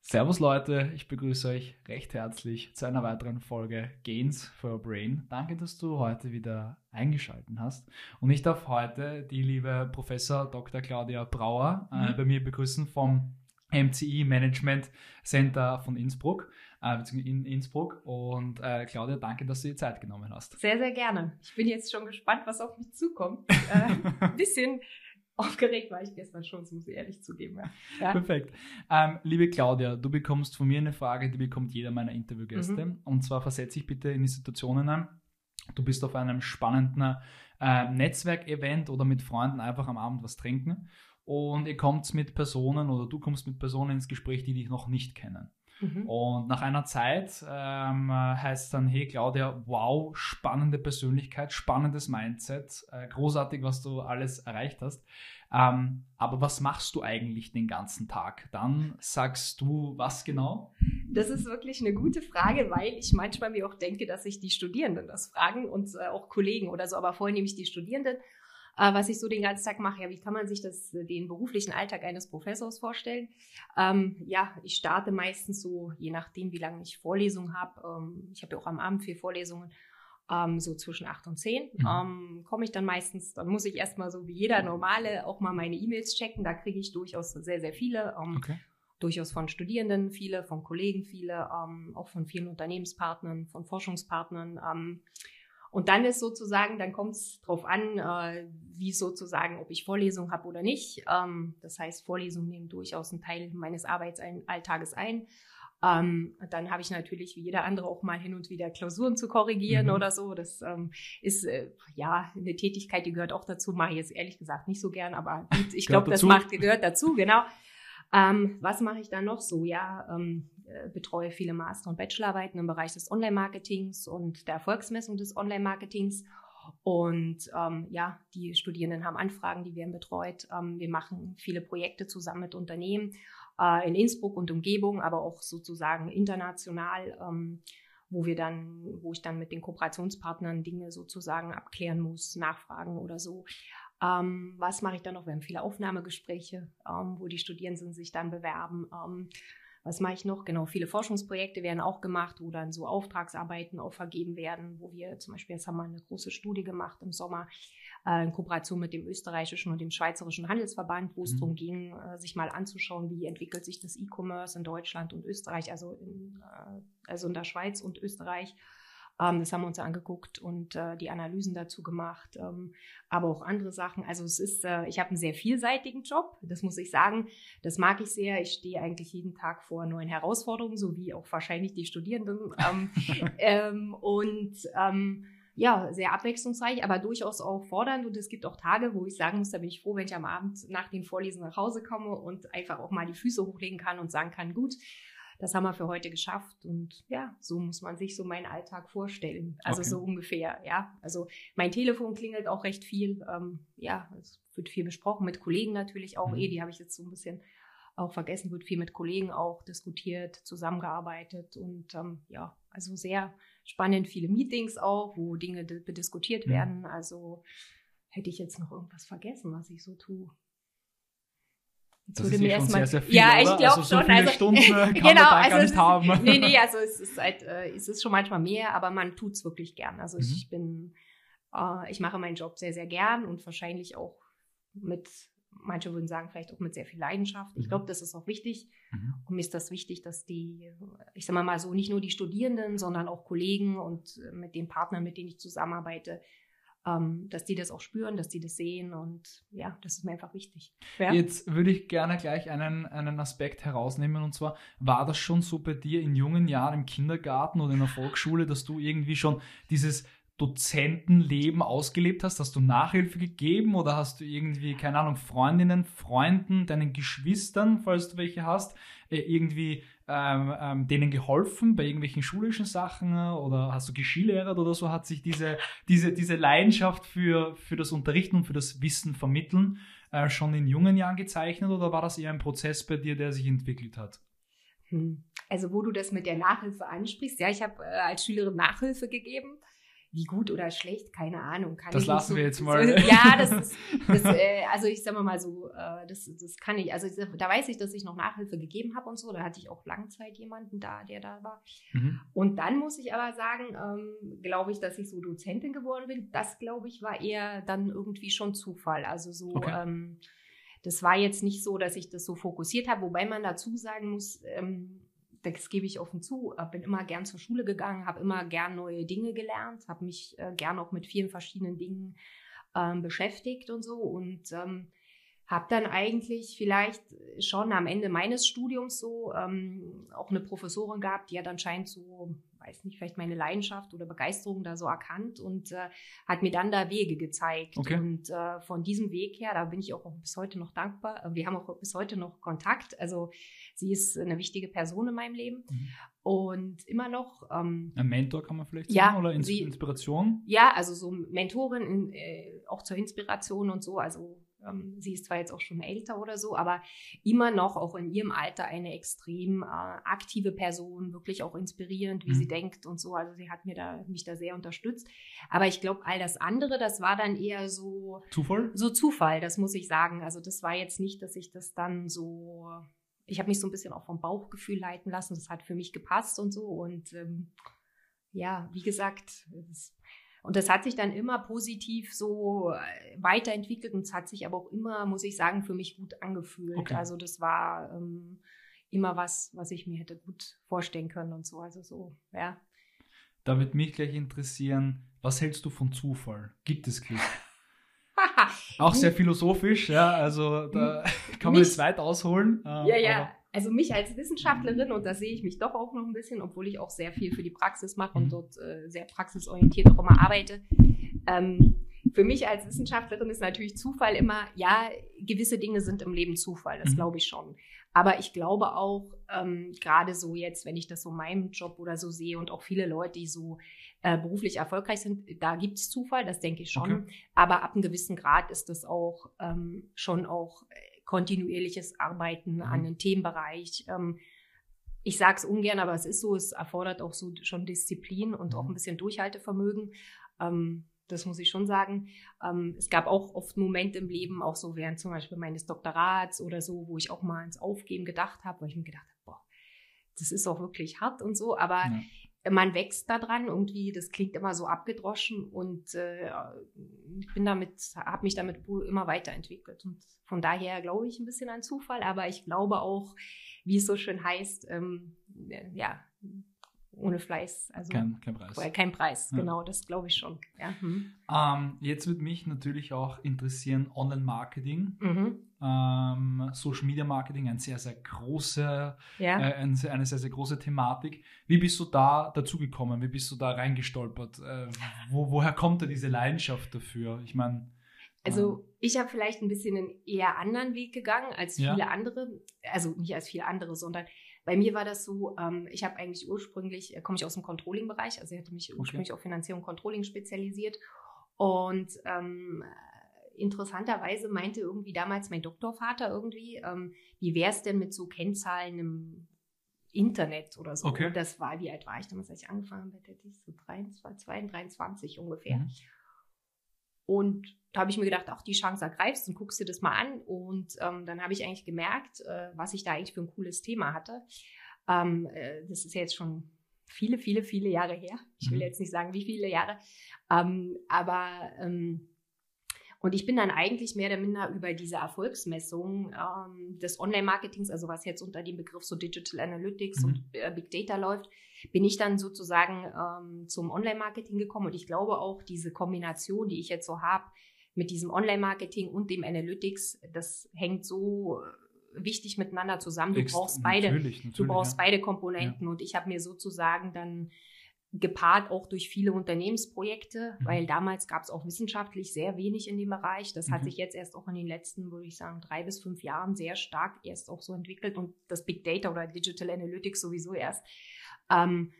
Servus Leute, ich begrüße euch recht herzlich zu einer weiteren Folge Gains for Your Brain. Danke, dass du heute wieder eingeschaltet hast. Und ich darf heute die liebe Professor Dr. Claudia Brauer äh, mhm. bei mir begrüßen vom MCI Management Center von Innsbruck, äh, in Innsbruck. Und äh, Claudia, danke, dass du dir Zeit genommen hast. Sehr, sehr gerne. Ich bin jetzt schon gespannt, was auf mich zukommt. Äh, ein bisschen aufgeregt war ich gestern schon, das muss ich ehrlich zugeben. Ja. ja. Perfekt. Ähm, liebe Claudia, du bekommst von mir eine Frage, die bekommt jeder meiner Interviewgäste. Mhm. Und zwar versetze ich bitte in die Situationen ein. Du bist auf einem spannenden äh, Netzwerkevent oder mit Freunden einfach am Abend was trinken und ihr kommt mit Personen oder du kommst mit Personen ins Gespräch, die dich noch nicht kennen. Mhm. Und nach einer Zeit ähm, heißt es dann, hey Claudia, wow, spannende Persönlichkeit, spannendes Mindset, äh, großartig, was du alles erreicht hast. Ähm, aber was machst du eigentlich den ganzen Tag? Dann sagst du was genau? Das ist wirklich eine gute Frage, weil ich manchmal mir auch denke, dass sich die Studierenden das fragen und äh, auch Kollegen oder so, aber vorhin nehme ich die Studierenden äh, was ich so den ganzen Tag mache. Ja, wie kann man sich das, äh, den beruflichen Alltag eines Professors vorstellen? Ähm, ja, ich starte meistens so, je nachdem, wie lange ich Vorlesungen habe. Ähm, ich habe ja auch am Abend vier Vorlesungen. Ähm, so zwischen acht und zehn mhm. ähm, komme ich dann meistens, dann muss ich erstmal so wie jeder Normale auch mal meine E-Mails checken. Da kriege ich durchaus sehr, sehr viele. Ähm, okay. Durchaus von Studierenden viele, von Kollegen viele, ähm, auch von vielen Unternehmenspartnern, von Forschungspartnern. Ähm, und dann ist sozusagen, dann kommt es drauf an, äh, wie sozusagen, ob ich Vorlesung habe oder nicht. Ähm, das heißt, Vorlesungen nehmen durchaus einen Teil meines Arbeitsalltages ein. Ähm, dann habe ich natürlich wie jeder andere auch mal hin und wieder Klausuren zu korrigieren mhm. oder so. Das ähm, ist äh, ja eine Tätigkeit, die gehört auch dazu. Mache ich jetzt ehrlich gesagt nicht so gern, aber ich glaube, das macht, gehört dazu, genau. Ähm, was mache ich dann noch so? Ja, ähm, äh, betreue viele Master- und Bachelorarbeiten im Bereich des Online-Marketings und der Erfolgsmessung des Online-Marketings. Und ähm, ja, die Studierenden haben Anfragen, die werden betreut. Ähm, wir machen viele Projekte zusammen mit Unternehmen äh, in Innsbruck und Umgebung, aber auch sozusagen international, ähm, wo wir dann, wo ich dann mit den Kooperationspartnern Dinge sozusagen abklären muss, nachfragen oder so. Ähm, was mache ich dann noch? Wir haben viele Aufnahmegespräche, ähm, wo die Studierenden sich dann bewerben. Was mache ich noch? Genau, viele Forschungsprojekte werden auch gemacht, wo dann so Auftragsarbeiten auch vergeben werden, wo wir zum Beispiel, jetzt haben wir eine große Studie gemacht im Sommer äh, in Kooperation mit dem österreichischen und dem schweizerischen Handelsverband, wo es mhm. darum ging, äh, sich mal anzuschauen, wie entwickelt sich das E-Commerce in Deutschland und Österreich, also in, äh, also in der Schweiz und Österreich das haben wir uns angeguckt und äh, die Analysen dazu gemacht, ähm, aber auch andere Sachen. Also es ist, äh, ich habe einen sehr vielseitigen Job, das muss ich sagen. Das mag ich sehr. Ich stehe eigentlich jeden Tag vor neuen Herausforderungen, so wie auch wahrscheinlich die Studierenden. Ähm, ähm, und ähm, ja, sehr abwechslungsreich, aber durchaus auch fordernd. Und es gibt auch Tage, wo ich sagen muss, da bin ich froh, wenn ich am Abend nach den Vorlesungen nach Hause komme und einfach auch mal die Füße hochlegen kann und sagen kann, gut, das haben wir für heute geschafft. Und ja, so muss man sich so meinen Alltag vorstellen. Also okay. so ungefähr, ja. Also mein Telefon klingelt auch recht viel. Ähm, ja, es wird viel besprochen, mit Kollegen natürlich auch. Mhm. Eh, die habe ich jetzt so ein bisschen auch vergessen, wird viel mit Kollegen auch diskutiert, zusammengearbeitet und ähm, ja, also sehr spannend, viele Meetings auch, wo Dinge diskutiert mhm. werden. Also hätte ich jetzt noch irgendwas vergessen, was ich so tue. Das würde mir erstmal. Sehr, sehr viel, ja, ich glaube also so schon. also, Stunden kann genau, man da also gar nicht haben. Nee, nee, also es ist halt, äh, es ist schon manchmal mehr, aber man tut es wirklich gern. Also mhm. ich bin, äh, ich mache meinen Job sehr, sehr gern und wahrscheinlich auch mit, manche würden sagen, vielleicht auch mit sehr viel Leidenschaft. Ich mhm. glaube, das ist auch wichtig. Mhm. Und mir ist das wichtig, dass die, ich sag mal so, nicht nur die Studierenden, sondern auch Kollegen und mit den Partnern, mit denen ich zusammenarbeite, ähm, dass die das auch spüren, dass die das sehen und ja, das ist mir einfach wichtig. Ja. Jetzt würde ich gerne gleich einen, einen Aspekt herausnehmen und zwar, war das schon so bei dir in jungen Jahren im Kindergarten oder in der Volksschule, dass du irgendwie schon dieses Dozentenleben ausgelebt hast? Hast du Nachhilfe gegeben oder hast du irgendwie, keine Ahnung, Freundinnen, Freunden, deinen Geschwistern, falls du welche hast, äh, irgendwie ähm, ähm, denen geholfen bei irgendwelchen schulischen Sachen oder hast du geschillehrt oder so? Hat sich diese, diese, diese Leidenschaft für, für das Unterrichten und für das Wissen vermitteln äh, schon in jungen Jahren gezeichnet oder war das eher ein Prozess bei dir, der sich entwickelt hat? Hm. Also wo du das mit der Nachhilfe ansprichst, ja, ich habe äh, als Schülerin Nachhilfe gegeben wie gut oder schlecht, keine Ahnung. Kann das lassen so, wir jetzt mal. ja, das ist, das, äh, also ich sag mal so, äh, das, das kann ich, also da weiß ich, dass ich noch Nachhilfe gegeben habe und so, da hatte ich auch Langzeit jemanden da, der da war. Mhm. Und dann muss ich aber sagen, ähm, glaube ich, dass ich so Dozentin geworden bin, das glaube ich war eher dann irgendwie schon Zufall, also so, okay. ähm, das war jetzt nicht so, dass ich das so fokussiert habe, wobei man dazu sagen muss, ähm, das gebe ich offen zu, äh, bin immer gern zur Schule gegangen, habe immer gern neue Dinge gelernt, habe mich äh, gern auch mit vielen verschiedenen Dingen ähm, beschäftigt und so. Und ähm, habe dann eigentlich vielleicht schon am Ende meines Studiums so ähm, auch eine Professorin gehabt, die hat anscheinend so weiß nicht, vielleicht meine Leidenschaft oder Begeisterung da so erkannt und äh, hat mir dann da Wege gezeigt. Okay. Und äh, von diesem Weg her, da bin ich auch bis heute noch dankbar. Wir haben auch bis heute noch Kontakt. Also sie ist eine wichtige Person in meinem Leben. Mhm. Und immer noch. Ähm, Ein Mentor kann man vielleicht sagen ja, oder Ins sie, Inspiration? Ja, also so Mentorin in, äh, auch zur Inspiration und so. Also sie ist zwar jetzt auch schon älter oder so, aber immer noch auch in ihrem Alter eine extrem äh, aktive Person, wirklich auch inspirierend, wie mhm. sie denkt und so. Also sie hat mir da, mich da sehr unterstützt. Aber ich glaube, all das andere, das war dann eher so Zufall? So Zufall, das muss ich sagen. Also das war jetzt nicht, dass ich das dann so. Ich habe mich so ein bisschen auch vom Bauchgefühl leiten lassen. Das hat für mich gepasst und so. Und ähm, ja, wie gesagt, das, und das hat sich dann immer positiv so äh, weiterentwickelt und es hat sich aber auch immer, muss ich sagen, für mich gut angefühlt. Okay. Also das war ähm, immer was, was ich mir hätte gut vorstellen können und so. Also so, ja. Da wird mich gleich interessieren, was hältst du von Zufall? Gibt es Glück? Auch sehr philosophisch, ja, also da kann man jetzt weit ausholen. Ähm, ja, ja also mich als Wissenschaftlerin, und da sehe ich mich doch auch noch ein bisschen, obwohl ich auch sehr viel für die Praxis mache und mhm. dort äh, sehr praxisorientiert auch immer arbeite. Ähm, für mich als Wissenschaftlerin ist natürlich Zufall immer, ja, gewisse Dinge sind im Leben Zufall, das mhm. glaube ich schon. Aber ich glaube auch, ähm, gerade so jetzt, wenn ich das so meinem Job oder so sehe und auch viele Leute, die so äh, beruflich erfolgreich sind, da gibt es Zufall, das denke ich schon. Okay. Aber ab einem gewissen Grad ist das auch ähm, schon auch äh, kontinuierliches Arbeiten mhm. an einem Themenbereich. Ähm, ich sage es ungern, aber es ist so, es erfordert auch so schon Disziplin und auch mhm. ein bisschen Durchhaltevermögen. Ähm, das muss ich schon sagen. Ähm, es gab auch oft Momente im Leben, auch so während zum Beispiel meines Doktorats oder so, wo ich auch mal ans Aufgeben gedacht habe, weil ich mir gedacht habe, boah, das ist auch wirklich hart und so. Aber ja man wächst da dran, irgendwie, das klingt immer so abgedroschen und äh, ich bin damit, habe mich damit immer weiterentwickelt. Und von daher glaube ich ein bisschen an Zufall, aber ich glaube auch, wie es so schön heißt, ähm, ja, ohne Fleiß. Also kein, kein Preis. Kein Preis, ja. genau, das glaube ich schon. Ja. Mhm. Ähm, jetzt würde mich natürlich auch interessieren, Online-Marketing. Mhm. Ähm, Social Media Marketing, ein sehr, sehr große, ja. äh, eine, sehr, sehr große Thematik. Wie bist du da dazu gekommen? Wie bist du da reingestolpert? Äh, wo, woher kommt da diese Leidenschaft dafür? Ich meine. Also ähm, ich habe vielleicht ein bisschen einen eher anderen Weg gegangen als viele ja. andere. Also nicht als viele andere, sondern bei mir war das so, ähm, ich habe eigentlich ursprünglich, äh, komme ich aus dem Controlling-Bereich, also ich hatte mich ursprünglich auf Finanzierung und Controlling spezialisiert. Und ähm, interessanterweise meinte irgendwie damals mein Doktorvater irgendwie, ähm, wie wäre es denn mit so Kennzahlen im Internet oder so. Okay. Und das war, wie alt war ich damals, als ich angefangen habe, hätte ich so 23, 22 ungefähr. Mhm. Und da habe ich mir gedacht, auch die Chance ergreifst und guckst dir das mal an. Und ähm, dann habe ich eigentlich gemerkt, äh, was ich da eigentlich für ein cooles Thema hatte. Ähm, äh, das ist ja jetzt schon viele, viele, viele Jahre her. Ich will mhm. jetzt nicht sagen, wie viele Jahre. Ähm, aber ähm, und ich bin dann eigentlich mehr oder minder über diese Erfolgsmessung ähm, des Online-Marketings, also was jetzt unter dem Begriff so Digital Analytics mhm. und äh, Big Data läuft, bin ich dann sozusagen ähm, zum Online-Marketing gekommen. Und ich glaube auch, diese Kombination, die ich jetzt so habe, mit diesem Online-Marketing und dem Analytics, das hängt so äh, wichtig miteinander zusammen. Du brauchst beide, natürlich, natürlich, du brauchst ja. beide Komponenten. Ja. Und ich habe mir sozusagen dann gepaart auch durch viele Unternehmensprojekte, mhm. weil damals gab es auch wissenschaftlich sehr wenig in dem Bereich. Das mhm. hat sich jetzt erst auch in den letzten, würde ich sagen, drei bis fünf Jahren sehr stark erst auch so entwickelt und das Big Data oder Digital Analytics sowieso erst. Ähm,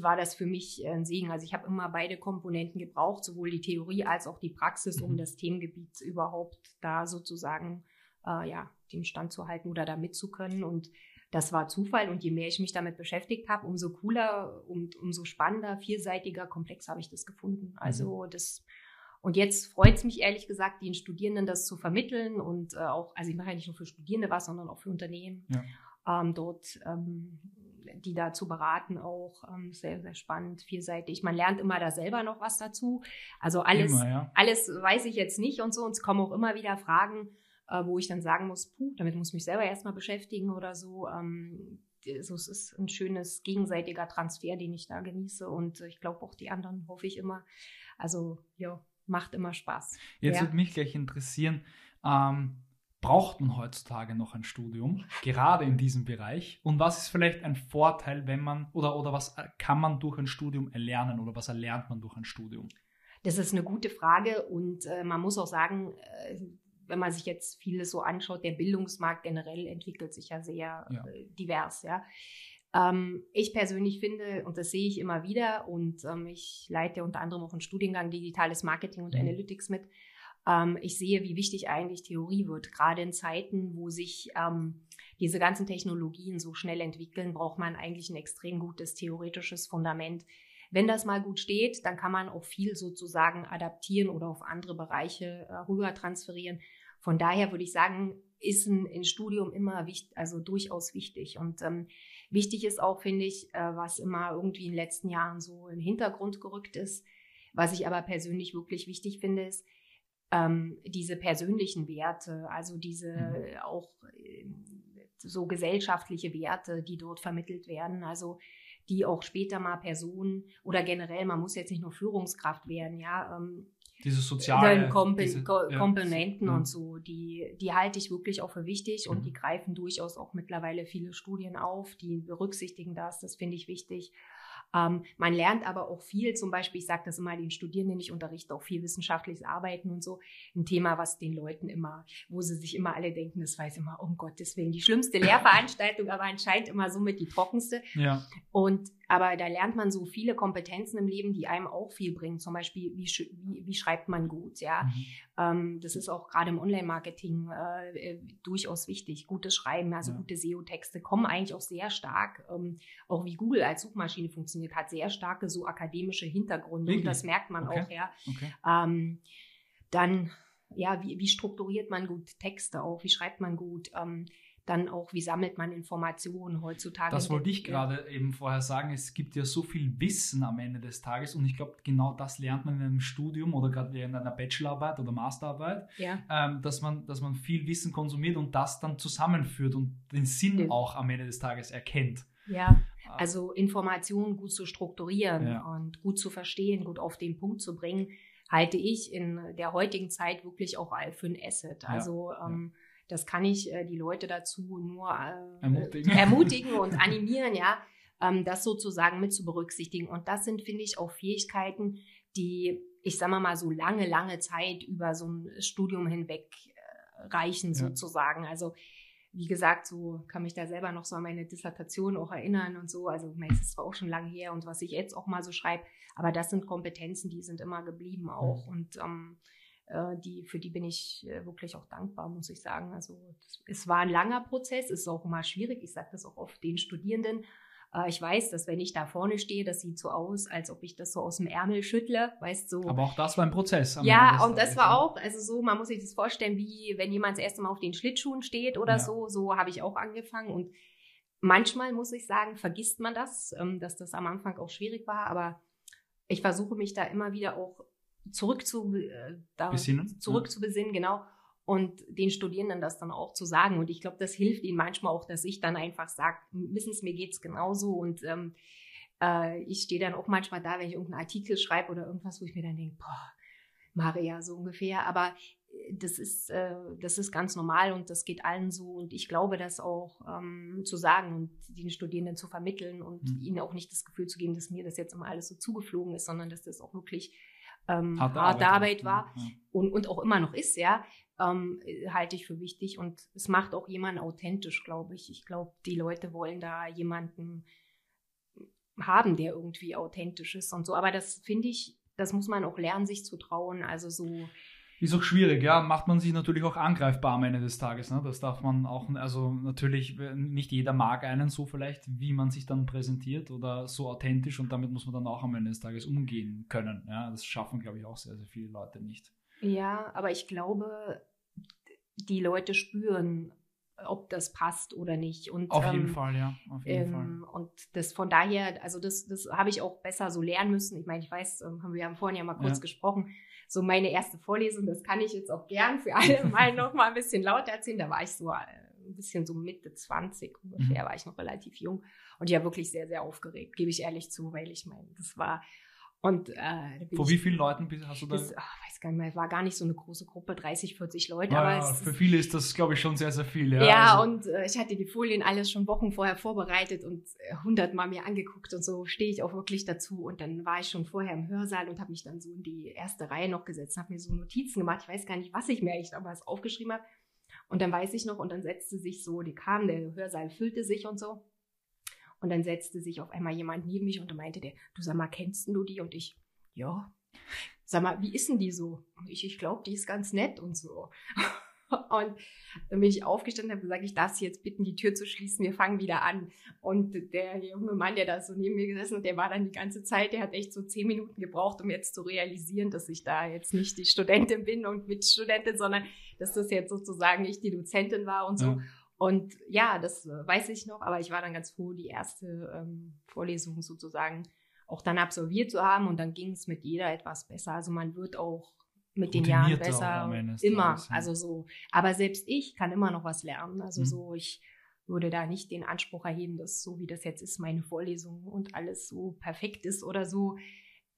war das für mich ein Segen. Also ich habe immer beide Komponenten gebraucht, sowohl die Theorie als auch die Praxis, um mhm. das Themengebiet überhaupt da sozusagen äh, ja dem Stand zu halten oder da mitzukönnen. Und das war Zufall und je mehr ich mich damit beschäftigt habe, umso cooler und umso spannender, vielseitiger, komplexer habe ich das gefunden. Also mhm. das und jetzt freut es mich ehrlich gesagt, den Studierenden das zu vermitteln und äh, auch, also ich mache ja nicht nur für Studierende was, sondern auch für Unternehmen, ja. ähm, dort ähm, die da zu beraten, auch ähm, sehr, sehr spannend, vielseitig. Man lernt immer da selber noch was dazu. Also alles, immer, ja. alles weiß ich jetzt nicht und so. Und es kommen auch immer wieder Fragen, äh, wo ich dann sagen muss, puh, damit muss ich mich selber erstmal beschäftigen oder so. Ähm, so, es ist ein schönes gegenseitiger Transfer, den ich da genieße. Und ich glaube auch die anderen hoffe ich immer. Also ja, macht immer Spaß. Jetzt ja. würde mich gleich interessieren, ähm, braucht man heutzutage noch ein Studium, gerade in diesem Bereich? Und was ist vielleicht ein Vorteil, wenn man, oder, oder was kann man durch ein Studium erlernen oder was erlernt man durch ein Studium? Das ist eine gute Frage und äh, man muss auch sagen, äh, wenn man sich jetzt vieles so anschaut, der Bildungsmarkt generell entwickelt sich ja sehr ja. Äh, divers, ja. Ähm, ich persönlich finde, und das sehe ich immer wieder, und ähm, ich leite unter anderem auch einen Studiengang Digitales Marketing und mhm. Analytics mit, ähm, ich sehe, wie wichtig eigentlich Theorie wird. Gerade in Zeiten, wo sich ähm, diese ganzen Technologien so schnell entwickeln, braucht man eigentlich ein extrem gutes theoretisches Fundament. Wenn das mal gut steht, dann kann man auch viel sozusagen adaptieren oder auf andere Bereiche äh, rüber transferieren. Von daher würde ich sagen, ist ein, ein Studium immer wichtig, also durchaus wichtig. Und ähm, wichtig ist auch, finde ich, äh, was immer irgendwie in den letzten Jahren so im Hintergrund gerückt ist, was ich aber persönlich wirklich wichtig finde, ist, ähm, diese persönlichen Werte, also diese mhm. auch äh, so gesellschaftliche Werte, die dort vermittelt werden, also die auch später mal Personen oder generell, man muss jetzt nicht nur Führungskraft werden, ja, ähm, diese sozialen Komp diese, Komponenten ja. und so, die, die halte ich wirklich auch für wichtig und mhm. die greifen durchaus auch mittlerweile viele Studien auf, die berücksichtigen das, das finde ich wichtig. Ähm, man lernt aber auch viel, zum Beispiel, ich sage das immer den Studierenden, ich unterrichte auch viel wissenschaftliches Arbeiten und so, ein Thema, was den Leuten immer, wo sie sich immer alle denken, das weiß immer, um Gottes Willen, die schlimmste Lehrveranstaltung, aber anscheinend immer somit die trockenste. Ja. Und aber da lernt man so viele Kompetenzen im Leben, die einem auch viel bringen. Zum Beispiel, wie, wie, wie schreibt man gut, ja. Mhm. Ähm, das ist auch gerade im Online-Marketing äh, äh, durchaus wichtig. Gutes Schreiben, also ja. gute SEO-Texte kommen eigentlich auch sehr stark, ähm, auch wie Google als Suchmaschine funktioniert, hat sehr starke so akademische Hintergründe. Wirklich? Und das merkt man okay. auch, ja. Okay. Ähm, dann, ja, wie, wie strukturiert man gut Texte auch? Wie schreibt man gut? Ähm, dann auch, wie sammelt man Informationen heutzutage. Das wollte ich gerade eben vorher sagen. Es gibt ja so viel Wissen am Ende des Tages und ich glaube, genau das lernt man in einem Studium oder gerade während einer Bachelorarbeit oder Masterarbeit, ja. ähm, dass, man, dass man viel Wissen konsumiert und das dann zusammenführt und den Sinn ja. auch am Ende des Tages erkennt. Ja, ah. also Informationen gut zu strukturieren ja. und gut zu verstehen, gut auf den Punkt zu bringen, halte ich in der heutigen Zeit wirklich auch für ein Asset. Also ähm, das kann ich äh, die Leute dazu nur äh, ermutigen. ermutigen und animieren, ja, ähm, das sozusagen mit zu berücksichtigen. Und das sind, finde ich, auch Fähigkeiten, die, ich sage mal, so lange, lange Zeit über so ein Studium hinweg äh, reichen, ja. sozusagen. Also wie gesagt, so kann mich da selber noch so an meine Dissertation auch erinnern und so. Also, es ist zwar auch schon lange her und was ich jetzt auch mal so schreibe, aber das sind Kompetenzen, die sind immer geblieben auch. Mhm. Und ähm, äh, die, für die bin ich äh, wirklich auch dankbar, muss ich sagen. Also es war ein langer Prozess, ist auch immer schwierig. Ich sage das auch oft den Studierenden. Äh, ich weiß, dass wenn ich da vorne stehe, das sieht so aus, als ob ich das so aus dem Ärmel schüttle, weißt du. So. Aber auch das war ein Prozess. Ja, und das war auch, also so, man muss sich das vorstellen, wie wenn jemand das erste Mal auf den Schlittschuhen steht oder ja. so. So habe ich auch angefangen und manchmal muss ich sagen, vergisst man das, ähm, dass das am Anfang auch schwierig war, aber ich versuche mich da immer wieder auch zurück zu, äh, da, zurück ja. zu besinnen, genau. Und den Studierenden das dann auch zu sagen. Und ich glaube, das hilft ihnen manchmal auch, dass ich dann einfach sage, wissen Sie, mir geht's genauso. Und ähm, äh, ich stehe dann auch manchmal da, wenn ich irgendeinen Artikel schreibe oder irgendwas, wo ich mir dann denke, boah, Maria, so ungefähr. Aber äh, das ist, äh, das ist ganz normal und das geht allen so. Und ich glaube, das auch ähm, zu sagen und den Studierenden zu vermitteln und mhm. ihnen auch nicht das Gefühl zu geben, dass mir das jetzt immer alles so zugeflogen ist, sondern dass das auch wirklich ähm, harte, harte Arbeit, Arbeit war ja. und, und auch immer noch ist, ja, ähm, halte ich für wichtig. Und es macht auch jemanden authentisch, glaube ich. Ich glaube, die Leute wollen da jemanden haben, der irgendwie authentisch ist und so. Aber das finde ich, das muss man auch lernen, sich zu trauen. Also so Ist auch schwierig, ja. Macht man sich natürlich auch angreifbar am Ende des Tages. Ne? Das darf man auch, also natürlich, nicht jeder mag einen so vielleicht, wie man sich dann präsentiert oder so authentisch und damit muss man dann auch am Ende des Tages umgehen können. Ja? Das schaffen, glaube ich, auch sehr, sehr viele Leute nicht. Ja, aber ich glaube, die Leute spüren, ob das passt oder nicht. Und, auf jeden ähm, Fall, ja. Auf jeden ähm, Fall. Und das von daher, also das, das habe ich auch besser so lernen müssen. Ich meine, ich weiß, ähm, haben wir haben vorhin ja mal kurz ja. gesprochen, so meine erste Vorlesung, das kann ich jetzt auch gern für alle mal noch mal ein bisschen lauter erzählen. Da war ich so äh, ein bisschen so Mitte 20 ungefähr, mhm. war ich noch relativ jung und ja wirklich sehr, sehr aufgeregt, gebe ich ehrlich zu, weil ich meine, das war und äh, Vor wie vielen Leuten hast du da? Das, ach, weiß gar nicht mehr, war gar nicht so eine große Gruppe, 30, 40 Leute. Ja, aber für viele ist das, glaube ich, schon sehr, sehr viel. Ja, ja also. und äh, ich hatte die Folien alles schon Wochen vorher vorbereitet und äh, hundertmal mir angeguckt und so stehe ich auch wirklich dazu. Und dann war ich schon vorher im Hörsaal und habe mich dann so in die erste Reihe noch gesetzt, habe mir so Notizen gemacht. Ich weiß gar nicht, was ich mir eigentlich damals aufgeschrieben habe. Und dann weiß ich noch, und dann setzte sich so, die kam, der Hörsaal füllte sich und so. Und dann setzte sich auf einmal jemand neben mich und meinte der, du sag mal, kennst du die? Und ich, ja. Sag mal, wie ist denn die so? Und ich, ich glaube, die ist ganz nett und so. Und dann bin ich aufgestanden und habe gesagt, ich darf Sie jetzt bitten, die Tür zu schließen, wir fangen wieder an. Und der junge Mann, der da so neben mir gesessen hat, der war dann die ganze Zeit, der hat echt so zehn Minuten gebraucht, um jetzt zu realisieren, dass ich da jetzt nicht die Studentin bin und Mitstudentin, sondern dass das jetzt sozusagen ich die Dozentin war und so. Ja. Und ja, das äh, weiß ich noch, aber ich war dann ganz froh, die erste ähm, Vorlesung sozusagen auch dann absolviert zu haben und dann ging es mit jeder etwas besser. Also man wird auch mit den Jahren besser. Immer. Tages, ja. Also so. Aber selbst ich kann immer noch was lernen. Also mhm. so, ich würde da nicht den Anspruch erheben, dass so wie das jetzt ist, meine Vorlesung und alles so perfekt ist oder so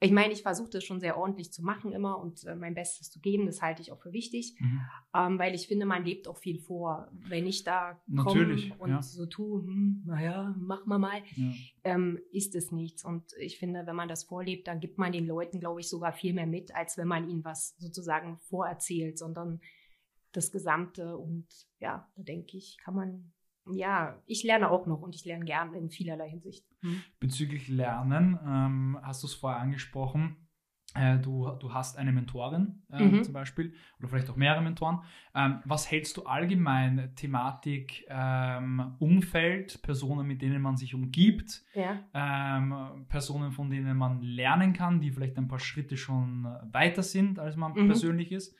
ich meine, ich versuche das schon sehr ordentlich zu machen immer und äh, mein Bestes zu geben. Das halte ich auch für wichtig, mhm. ähm, weil ich finde, man lebt auch viel vor. Wenn ich da komme und ja. so tue, hm, naja, mach mal mal, ja. ähm, ist es nichts. Und ich finde, wenn man das vorlebt, dann gibt man den Leuten, glaube ich, sogar viel mehr mit, als wenn man ihnen was sozusagen vorerzählt, sondern das Gesamte. Und ja, da denke ich, kann man ja, ich lerne auch noch und ich lerne gern in vielerlei Hinsicht. Hm. Bezüglich Lernen, ähm, hast du es vorher angesprochen, äh, du, du hast eine Mentorin äh, mhm. zum Beispiel oder vielleicht auch mehrere Mentoren. Ähm, was hältst du allgemein Thematik ähm, Umfeld, Personen, mit denen man sich umgibt, ja. ähm, Personen, von denen man lernen kann, die vielleicht ein paar Schritte schon weiter sind, als man mhm. persönlich ist?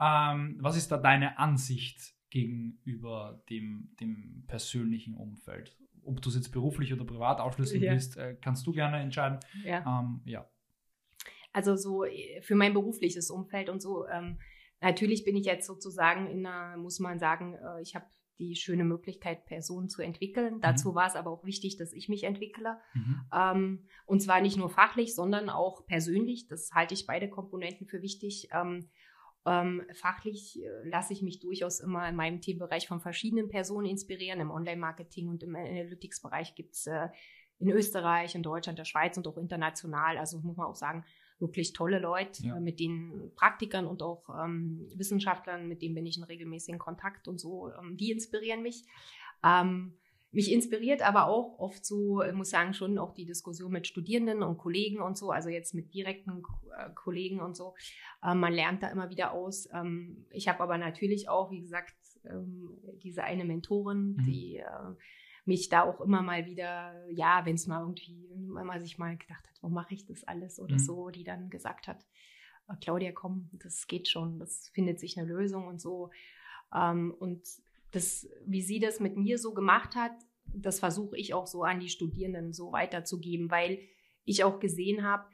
Ähm, was ist da deine Ansicht gegenüber dem, dem persönlichen Umfeld. Ob du es jetzt beruflich oder privat aufschlüsseln ja. willst, äh, kannst du gerne entscheiden. Ja. Ähm, ja. Also so äh, für mein berufliches Umfeld und so. Ähm, natürlich bin ich jetzt sozusagen in einer, muss man sagen, äh, ich habe die schöne Möglichkeit, Personen zu entwickeln. Mhm. Dazu war es aber auch wichtig, dass ich mich entwickle. Mhm. Ähm, und zwar nicht nur fachlich, sondern auch persönlich. Das halte ich beide Komponenten für wichtig. Ähm, ähm, fachlich äh, lasse ich mich durchaus immer in meinem Themenbereich von verschiedenen Personen inspirieren. Im Online-Marketing und im Analytics-Bereich gibt es äh, in Österreich, in Deutschland, der Schweiz und auch international, also muss man auch sagen, wirklich tolle Leute, ja. äh, mit den Praktikern und auch ähm, Wissenschaftlern, mit denen bin ich in regelmäßigen Kontakt und so, ähm, die inspirieren mich. Ähm, mich inspiriert aber auch oft so, ich muss sagen, schon auch die Diskussion mit Studierenden und Kollegen und so, also jetzt mit direkten äh, Kollegen und so. Ähm, man lernt da immer wieder aus. Ähm, ich habe aber natürlich auch, wie gesagt, ähm, diese eine Mentorin, mhm. die äh, mich da auch immer mal wieder, ja, wenn es mal irgendwie, wenn man sich mal gedacht hat, warum mache ich das alles oder mhm. so, die dann gesagt hat, äh, Claudia, komm, das geht schon, das findet sich eine Lösung und so. Und das, wie sie das mit mir so gemacht hat, das versuche ich auch so an die Studierenden so weiterzugeben, weil ich auch gesehen habe,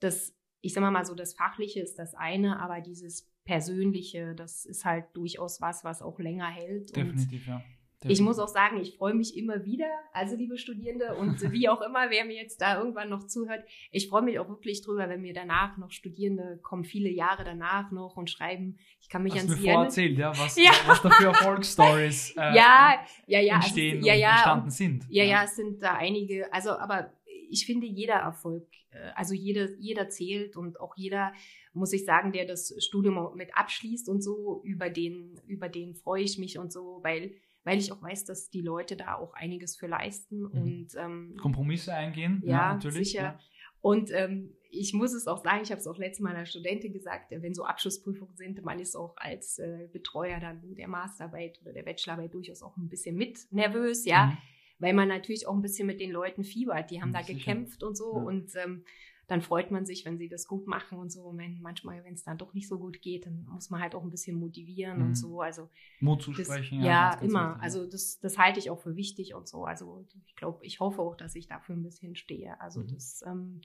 dass, ich sage mal so, das Fachliche ist das eine, aber dieses Persönliche, das ist halt durchaus was, was auch länger hält. Definitiv, und ja. Ich muss auch sagen, ich freue mich immer wieder, also liebe Studierende und wie auch immer, wer mir jetzt da irgendwann noch zuhört, ich freue mich auch wirklich drüber, wenn mir danach noch Studierende kommen, viele Jahre danach noch und schreiben, ich kann mich Hast an sie erinnern. erzählt, ja, was, ja. was da für Erfolgsstories äh, ja, ja, ja, entstehen also, ja, ja, entstanden sind. Ja, ja, es sind da einige, also aber ich finde jeder Erfolg, äh, also jeder, jeder zählt und auch jeder, muss ich sagen, der das Studium mit abschließt und so, über den, über den freue ich mich und so, weil weil ich auch weiß, dass die Leute da auch einiges für leisten mhm. und ähm, Kompromisse eingehen. Ja, ja natürlich. Sicher. Ja. Und ähm, ich muss es auch sagen, ich habe es auch letztes Mal einer Studentin gesagt, wenn so Abschlussprüfungen sind, man ist auch als äh, Betreuer dann der Masterarbeit oder der Bachelorarbeit durchaus auch ein bisschen mit nervös, ja, mhm. weil man natürlich auch ein bisschen mit den Leuten fiebert. Die haben mhm, da sicher. gekämpft und so ja. und ähm, dann freut man sich, wenn sie das gut machen und so. Und wenn manchmal, wenn es dann doch nicht so gut geht, dann muss man halt auch ein bisschen motivieren mhm. und so. Also Mut zu sprechen, ja. Ja, immer. Wichtig. Also das, das halte ich auch für wichtig und so. Also ich glaube, ich hoffe auch, dass ich dafür ein bisschen stehe. Also mhm. das, ähm,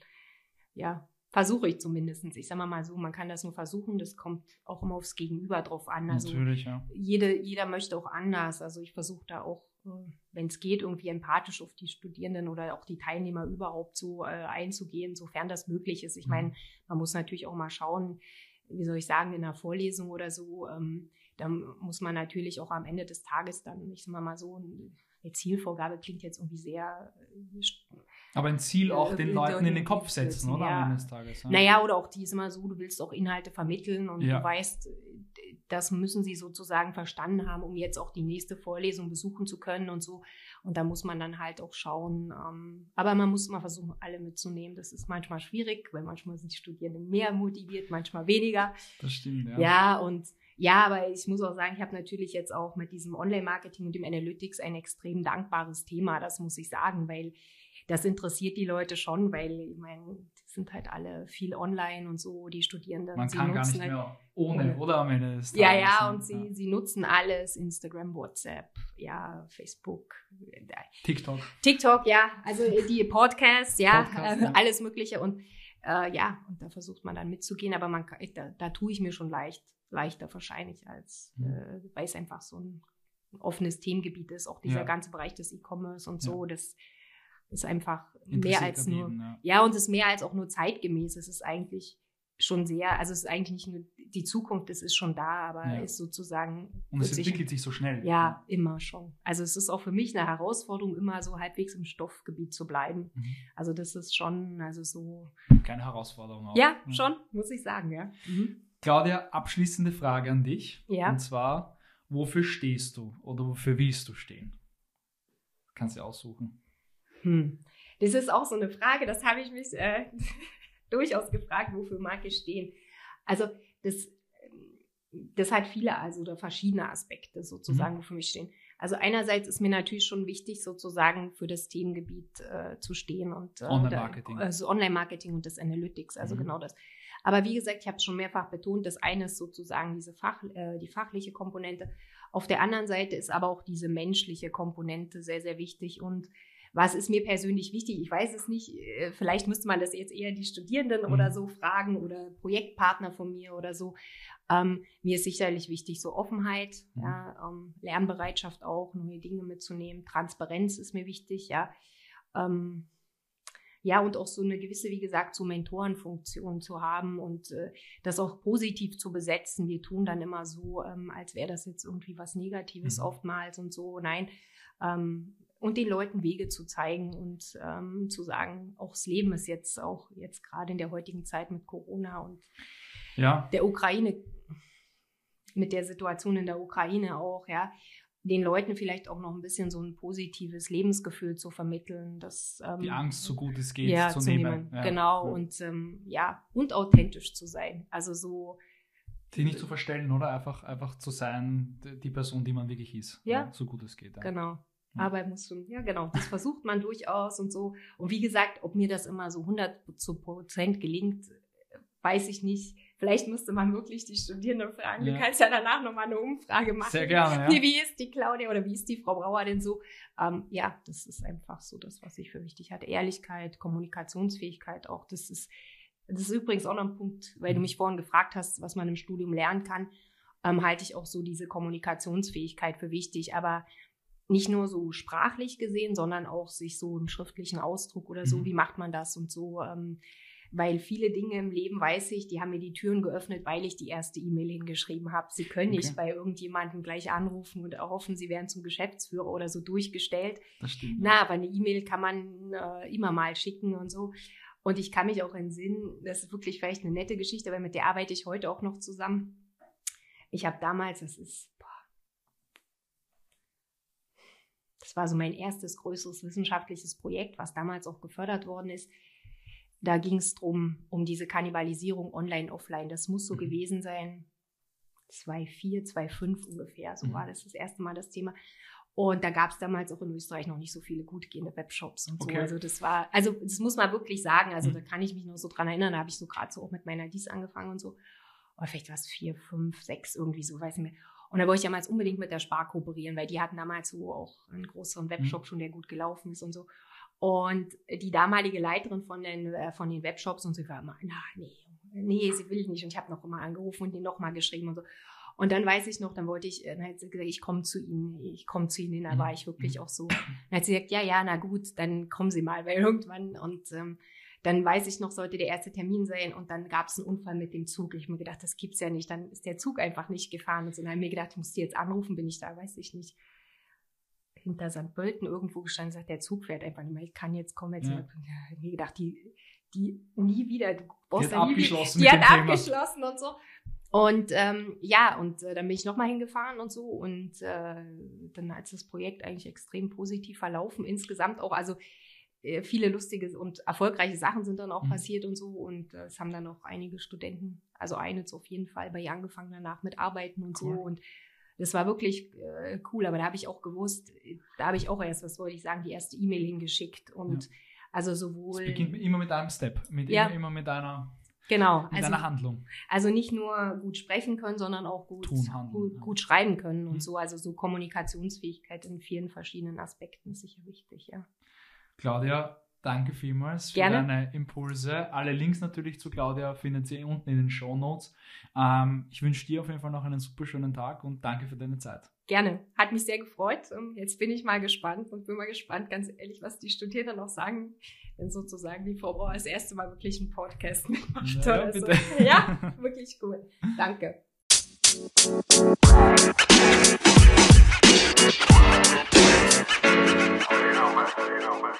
ja, versuche ich zumindest. Ich sage mal so, man kann das nur versuchen, das kommt auch immer aufs Gegenüber drauf an. Also Natürlich, ja. Jede, jeder möchte auch anders. Also ich versuche da auch, äh, wenn es geht, irgendwie empathisch auf die Studierenden oder auch die Teilnehmer überhaupt so äh, einzugehen, sofern das möglich ist. Ich mhm. meine, man muss natürlich auch mal schauen, wie soll ich sagen, in einer Vorlesung oder so, ähm, da muss man natürlich auch am Ende des Tages dann, ich sag mal so, eine Zielvorgabe klingt jetzt irgendwie sehr äh, aber ein Ziel auch den Leuten in den Kopf setzen, oder? Ja. Am Ende des Tages. Ja. Naja, oder auch die ist immer so, du willst auch Inhalte vermitteln und ja. du weißt, das müssen sie sozusagen verstanden haben, um jetzt auch die nächste Vorlesung besuchen zu können und so. Und da muss man dann halt auch schauen. Ähm, aber man muss immer versuchen, alle mitzunehmen. Das ist manchmal schwierig, weil manchmal sind die Studierenden mehr motiviert, manchmal weniger. Das stimmt, ja. Ja, und ja, aber ich muss auch sagen, ich habe natürlich jetzt auch mit diesem Online-Marketing und dem Analytics ein extrem dankbares Thema, das muss ich sagen, weil das interessiert die Leute schon, weil ich meine, die sind halt alle viel online und so, die Studierenden. Man kann gar nicht halt mehr ohne, oder am Ende des Tages. Ja, ja, und sie, sie nutzen alles, Instagram, WhatsApp, ja, Facebook. TikTok. TikTok, ja, also die Podcasts, ja, Podcast, ja. alles Mögliche und äh, ja, und da versucht man dann mitzugehen, aber man da, da tue ich mir schon leicht, leichter wahrscheinlich, als mhm. äh, weil es einfach so ein offenes Themengebiet ist, auch dieser ja. ganze Bereich des E-Commerce und so, ja. das ist einfach mehr als nur, ja. ja, und es ist mehr als auch nur zeitgemäß. Es ist eigentlich schon sehr, also es ist eigentlich nicht nur die Zukunft, es ist schon da, aber ja. ist sozusagen. Und es entwickelt sich so schnell. Ja, immer schon. Also es ist auch für mich eine Herausforderung, immer so halbwegs im Stoffgebiet zu bleiben. Mhm. Also das ist schon, also so. Keine Herausforderung auch. Ja, mhm. schon, muss ich sagen, ja. Mhm. Claudia, abschließende Frage an dich. Ja. Und zwar, wofür stehst du oder wofür willst du stehen? Kannst du aussuchen. Hm. Das ist auch so eine Frage, das habe ich mich äh, durchaus gefragt, wofür mag ich stehen. Also das, das hat viele, also oder verschiedene Aspekte sozusagen, mhm. wofür ich stehen. Also einerseits ist mir natürlich schon wichtig, sozusagen für das Themengebiet äh, zu stehen und äh, Online-Marketing. Also Online-Marketing und das Analytics, also mhm. genau das. Aber wie gesagt, ich habe es schon mehrfach betont, das eine ist sozusagen diese Fach, äh, die fachliche Komponente. Auf der anderen Seite ist aber auch diese menschliche Komponente sehr, sehr wichtig und was ist mir persönlich wichtig? Ich weiß es nicht. Äh, vielleicht müsste man das jetzt eher die Studierenden mhm. oder so fragen oder Projektpartner von mir oder so. Ähm, mir ist sicherlich wichtig so Offenheit, mhm. ja, ähm, Lernbereitschaft auch, neue Dinge mitzunehmen. Transparenz ist mir wichtig, ja. Ähm, ja, und auch so eine gewisse, wie gesagt, so Mentorenfunktion zu haben und äh, das auch positiv zu besetzen. Wir tun dann immer so, ähm, als wäre das jetzt irgendwie was Negatives mhm. oftmals und so. Nein, ähm, und den Leuten Wege zu zeigen und ähm, zu sagen, auch das Leben ist jetzt auch jetzt gerade in der heutigen Zeit mit Corona und ja. der Ukraine, mit der Situation in der Ukraine auch, ja, den Leuten vielleicht auch noch ein bisschen so ein positives Lebensgefühl zu vermitteln, dass ähm, die Angst so gut es geht ja, zu, zu, nehmen, Ja. genau ja. und ähm, ja und authentisch zu sein, also so die nicht zu verstellen oder einfach einfach zu sein, die Person, die man wirklich ist, ja, so gut es geht. Genau. Aber muss schon, ja genau, das versucht man durchaus und so. Und wie gesagt, ob mir das immer so 100 Prozent gelingt, weiß ich nicht. Vielleicht müsste man wirklich die Studierenden fragen. Ja. Du kannst ja danach nochmal eine Umfrage machen. Sehr gerne, ja. Wie ist die Claudia oder wie ist die Frau Brauer denn so? Ähm, ja, das ist einfach so das, was ich für wichtig hatte. Ehrlichkeit, Kommunikationsfähigkeit auch. Das ist, das ist übrigens auch noch ein Punkt, weil du mhm. mich vorhin gefragt hast, was man im Studium lernen kann, ähm, halte ich auch so diese Kommunikationsfähigkeit für wichtig. Aber nicht nur so sprachlich gesehen, sondern auch sich so im schriftlichen Ausdruck oder so, mhm. wie macht man das und so. Ähm, weil viele Dinge im Leben weiß ich, die haben mir die Türen geöffnet, weil ich die erste E-Mail hingeschrieben habe. Sie können okay. nicht bei irgendjemandem gleich anrufen und hoffen, sie werden zum Geschäftsführer oder so durchgestellt. Das stimmt. Na, aber eine E-Mail kann man äh, immer mal schicken und so. Und ich kann mich auch entsinnen, das ist wirklich vielleicht eine nette Geschichte, weil mit der arbeite ich heute auch noch zusammen. Ich habe damals, das ist Das war so mein erstes größeres wissenschaftliches Projekt, was damals auch gefördert worden ist. da ging es drum um diese Kannibalisierung online, offline. Das muss so Mhm. gewesen sein, 2004, 2005 ungefähr. So Mhm. war das das erste Mal das Thema. Und da gab es damals auch in Österreich noch nicht so viele gut gehende Webshops und so. Okay. Also das war, also das muss man wirklich sagen. Also Mhm. da kann ich mich noch so dran erinnern. Da habe ich so gerade so auch mit meiner Dies angefangen und so. Oder vielleicht war es vier, fünf, sechs irgendwie so, weiß nicht mehr. Und da wollte ich damals unbedingt mit der Spar kooperieren, weil die hatten damals so auch einen größeren Webshop schon, der gut gelaufen ist und so. Und die damalige Leiterin von den, äh, von den Webshops und sie war immer, na, nee, nee, sie will nicht. Und ich habe noch immer angerufen und die noch mal geschrieben und so. Und dann weiß ich noch, dann wollte ich, dann hat sie gesagt, ich komme zu Ihnen, ich komme zu Ihnen. Da Mhm. war ich wirklich auch so. Dann hat sie gesagt, ja, ja, na gut, dann kommen Sie mal, weil irgendwann und ähm, dann weiß ich noch, sollte der erste Termin sein und dann gab es einen Unfall mit dem Zug. Ich hab mir gedacht, das gibt's ja nicht. Dann ist der Zug einfach nicht gefahren. Und so, dann habe ich mir gedacht, ich muss die jetzt anrufen, bin ich da, weiß ich nicht. Hinter St. Pölten irgendwo gestanden, sagt, der Zug fährt einfach nicht mehr. Ich kann jetzt kommen. Jetzt Ja. Ich hab mir gedacht, die, die nie wieder, du Die brauchst hat da nie wieder. abgeschlossen Die hat abgeschlossen und so. Und ähm, ja, und äh, dann bin ich nochmal hingefahren und so. Und äh, dann als das Projekt eigentlich extrem positiv verlaufen, insgesamt auch, also viele lustige und erfolgreiche Sachen sind dann auch Mhm. passiert und so. Und äh, es haben dann auch einige Studenten, also eine auf jeden Fall bei ihr angefangen danach mit Arbeiten und Cool. so. Und das war wirklich äh, cool, aber da habe ich auch gewusst, äh, da habe ich auch erst, was wollte ich sagen, die erste E-Mail hingeschickt. Und also sowohl. Es beginnt immer mit einem Step, mit Ja. immer, immer mit einer, genau, mit also einer Handlung. also nicht nur gut sprechen können, sondern auch gut, Tun, handeln, gut, ja. gut schreiben können und Mhm. so. Also so Kommunikationsfähigkeit in vielen verschiedenen Aspekten ist sicher wichtig, ja. Claudia, danke vielmals für Gerne. deine Impulse. Alle Links natürlich zu Claudia findet ihr unten in den Show Notes. Ähm, ich wünsche dir auf jeden Fall noch einen super schönen Tag und danke für deine Zeit. Gerne. Hat mich sehr gefreut. Ähm, Jetzt bin ich mal gespannt und bin mal gespannt, ganz ehrlich, was die Studierenden noch sagen, wenn sozusagen die Frau Bauer das erste Mal wirklich einen Podcast mitmacht. Ja, oder so. bitte. Ja, wirklich cool. Danke. Man. You más.